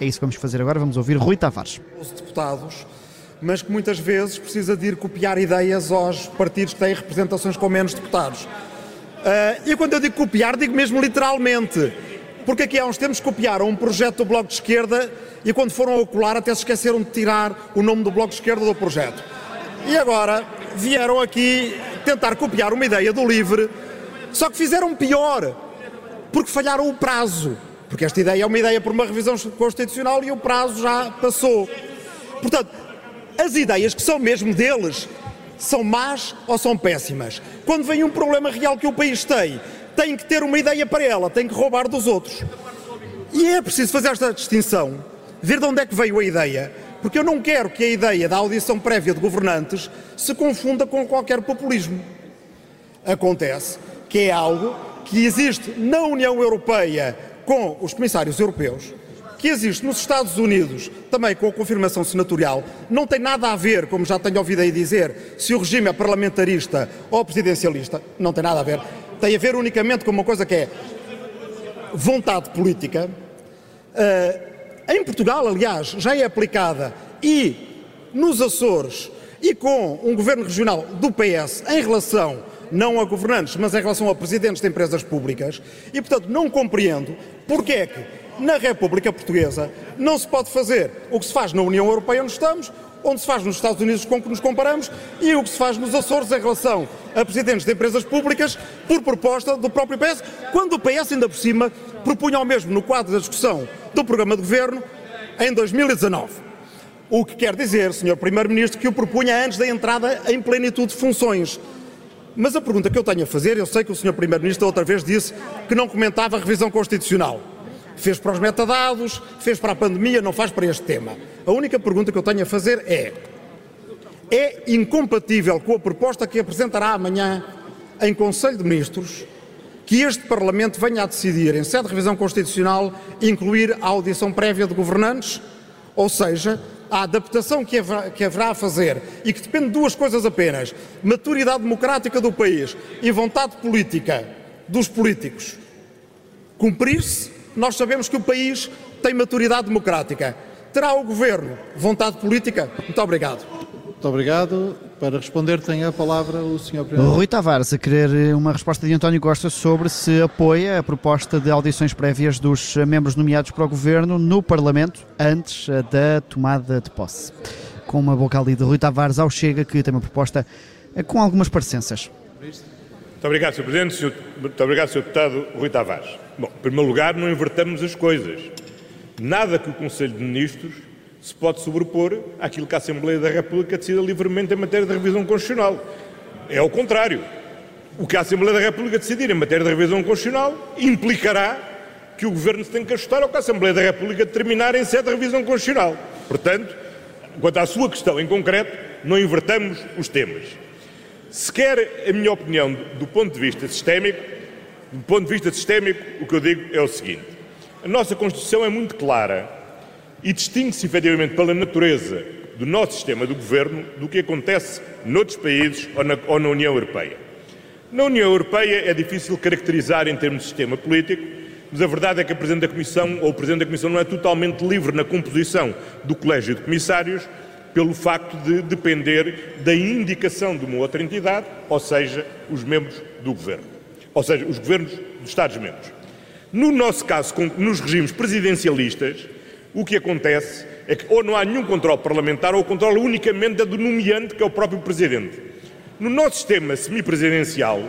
É isso que vamos fazer agora. Vamos ouvir Rui Tavares. Os deputados, mas que muitas vezes precisa de ir copiar ideias aos partidos que têm representações com menos deputados. Uh, e quando eu digo copiar, digo mesmo literalmente. Porque aqui há uns tempos copiaram um projeto do Bloco de Esquerda e quando foram a colar até se esqueceram de tirar o nome do Bloco de Esquerda do projeto. E agora vieram aqui tentar copiar uma ideia do LIVRE, só que fizeram pior, porque falharam o prazo. Porque esta ideia é uma ideia por uma revisão constitucional e o prazo já passou. Portanto, as ideias que são mesmo deles são más ou são péssimas. Quando vem um problema real que o país tem, tem que ter uma ideia para ela, tem que roubar dos outros. E é preciso fazer esta distinção, ver de onde é que veio a ideia, porque eu não quero que a ideia da audição prévia de governantes se confunda com qualquer populismo. Acontece que é algo que existe na União Europeia com os comissários europeus, que existe nos Estados Unidos, também com a confirmação senatorial, não tem nada a ver, como já tenho ouvido aí dizer, se o regime é parlamentarista ou presidencialista, não tem nada a ver. Tem a ver unicamente com uma coisa que é vontade política. Uh, em Portugal, aliás, já é aplicada e nos Açores e com um governo regional do PS em relação não a governantes, mas em relação a presidentes de empresas públicas, e portanto não compreendo porque é que na República Portuguesa não se pode fazer o que se faz na União Europeia onde estamos, onde se faz nos Estados Unidos com que nos comparamos e o que se faz nos Açores em relação a presidentes de empresas públicas por proposta do próprio PS, quando o PS ainda por cima propunha o mesmo no quadro da discussão do programa de governo em 2019. O que quer dizer, Sr. Primeiro-Ministro, que o propunha antes da entrada em plenitude de funções. Mas a pergunta que eu tenho a fazer, eu sei que o Sr. Primeiro-Ministro outra vez disse que não comentava a revisão constitucional. Fez para os metadados, fez para a pandemia, não faz para este tema. A única pergunta que eu tenho a fazer é: é incompatível com a proposta que apresentará amanhã em Conselho de Ministros que este Parlamento venha a decidir, em sede de revisão constitucional, incluir a audição prévia de governantes? Ou seja, a adaptação que haverá, que haverá a fazer e que depende de duas coisas apenas: maturidade democrática do país e vontade política dos políticos cumprir-se, nós sabemos que o país tem maturidade democrática. Terá o governo vontade política? Muito obrigado. Muito obrigado. Para responder tem a palavra o Sr. Presidente. Rui Tavares, a querer uma resposta de António Costa sobre se apoia a proposta de audições prévias dos membros nomeados para o Governo no Parlamento antes da tomada de posse. Com uma boca ali de Rui Tavares ao Chega, que tem uma proposta com algumas parecenças. Muito obrigado, Sr. Presidente. Muito obrigado, Sr. Deputado Rui Tavares. Bom, em primeiro lugar, não invertamos as coisas. Nada que o Conselho de Ministros se pode sobrepor àquilo que a Assembleia da República decida livremente em matéria de revisão constitucional. É ao contrário. O que a Assembleia da República decidir em matéria de revisão constitucional implicará que o Governo se tem que ajustar ao que a Assembleia da República determinar em sede de revisão constitucional. Portanto, quanto à sua questão em concreto, não invertamos os temas. Se quer a minha opinião do ponto de vista sistémico, do ponto de vista sistémico, o que eu digo é o seguinte: a nossa Constituição é muito clara e distingue-se efetivamente pela natureza do nosso sistema de governo do que acontece noutros países ou na, ou na União Europeia. Na União Europeia é difícil caracterizar em termos de sistema político, mas a verdade é que a Presidente da Comissão ou o Presidente da Comissão não é totalmente livre na composição do Colégio de Comissários pelo facto de depender da indicação de uma outra entidade, ou seja, os membros do Governo, ou seja, os governos dos Estados-membros. No nosso caso, nos regimes presidencialistas, o que acontece é que ou não há nenhum controle parlamentar ou o controle unicamente é do nomeante, que é o próprio Presidente. No nosso sistema semipresidencial,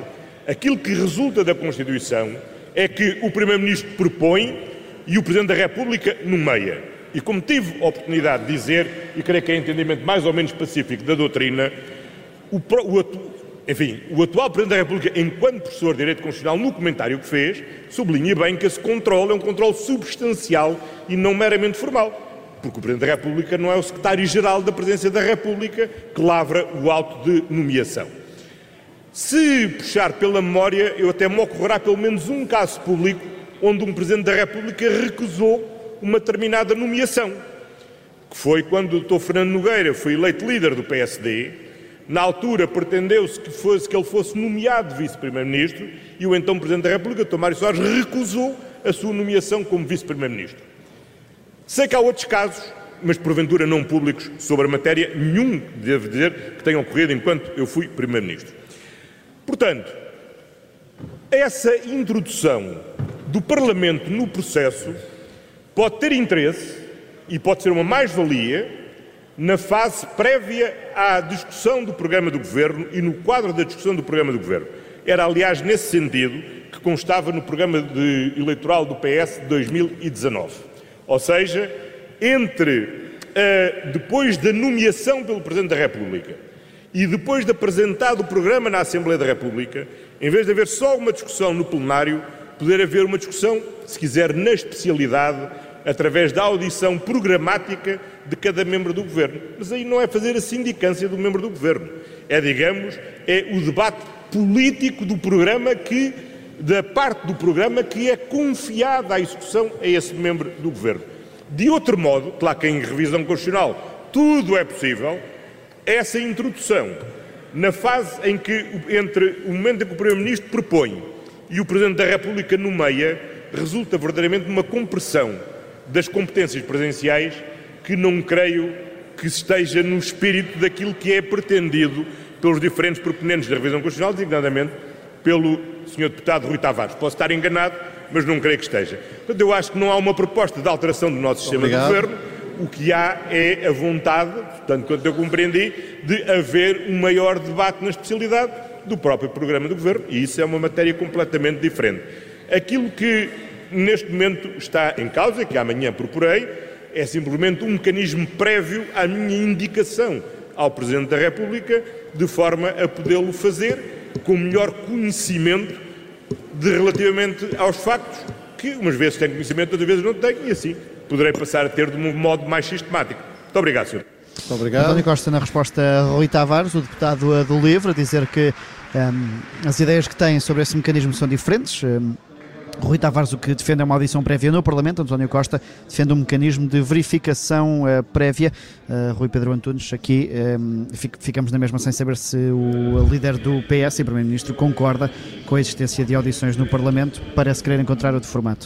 aquilo que resulta da Constituição é que o Primeiro-Ministro propõe e o Presidente da República nomeia. E como tive a oportunidade de dizer, e creio que é entendimento mais ou menos pacífico da doutrina, o, o, enfim, o atual Presidente da República, enquanto professor de Direito Constitucional, no comentário que fez, sublinha bem que esse controle é um controle substancial e não meramente formal. Porque o Presidente da República não é o Secretário-Geral da Presidência da República que lavra o auto de nomeação. Se puxar pela memória, eu até me ocorrerá pelo menos um caso público onde um Presidente da República recusou uma determinada nomeação, que foi quando o Dr. Fernando Nogueira foi eleito líder do PSD na altura pretendeu-se que, fosse, que ele fosse nomeado vice-primeiro-ministro e o então Presidente da República, Dr. Mário Soares, recusou a sua nomeação como vice-primeiro-ministro. Sei que há outros casos, mas porventura não públicos, sobre a matéria, nenhum, devo dizer, que tenha ocorrido enquanto eu fui Primeiro-Ministro. Portanto, essa introdução do Parlamento no processo pode ter interesse e pode ser uma mais-valia na fase prévia à discussão do programa do Governo e no quadro da discussão do programa do Governo. Era, aliás, nesse sentido que constava no programa de, eleitoral do PS de 2019. Ou seja, entre uh, depois da nomeação pelo Presidente da República e depois de apresentado o programa na Assembleia da República, em vez de haver só uma discussão no plenário, poder haver uma discussão, se quiser, na especialidade, através da audição programática de cada membro do Governo. Mas aí não é fazer a sindicância do membro do Governo. É, digamos, é o debate político do programa que, da parte do programa que é confiada a execução a esse membro do Governo. De outro modo, claro que em revisão constitucional tudo é possível, essa introdução, na fase em que, entre o momento em que o Primeiro-Ministro propõe e o Presidente da República nomeia, resulta verdadeiramente numa compressão das competências presenciais que não creio que esteja no espírito daquilo que é pretendido pelos diferentes proponentes da revisão constitucional, designadamente pelo Sr. Deputado Rui Tavares. Posso estar enganado, mas não creio que esteja. Portanto, eu acho que não há uma proposta de alteração do nosso sistema Obrigado. de governo. O que há é a vontade, tanto quanto eu compreendi, de haver um maior debate na especialidade do próprio programa do governo, e isso é uma matéria completamente diferente. Aquilo que neste momento está em causa, que amanhã procurei, é simplesmente um mecanismo prévio à minha indicação ao Presidente da República, de forma a podê-lo fazer com melhor conhecimento de, relativamente aos factos, que umas vezes tenho conhecimento, outras vezes não tenho, e assim poderei passar a ter de um modo mais sistemático. Muito obrigado, Sr. Muito obrigado. António Costa, na resposta a Rui Tavares, o deputado do LIVRE, a dizer que um, as ideias que têm sobre esse mecanismo são diferentes. Um, Rui Tavares o que defende é uma audição prévia no Parlamento, António Costa defende um mecanismo de verificação uh, prévia. Uh, Rui Pedro Antunes, aqui um, eh, ficamos na mesma sem saber se o líder do PS e Primeiro-Ministro concorda com a existência de audições no Parlamento. Parece querer encontrar outro formato.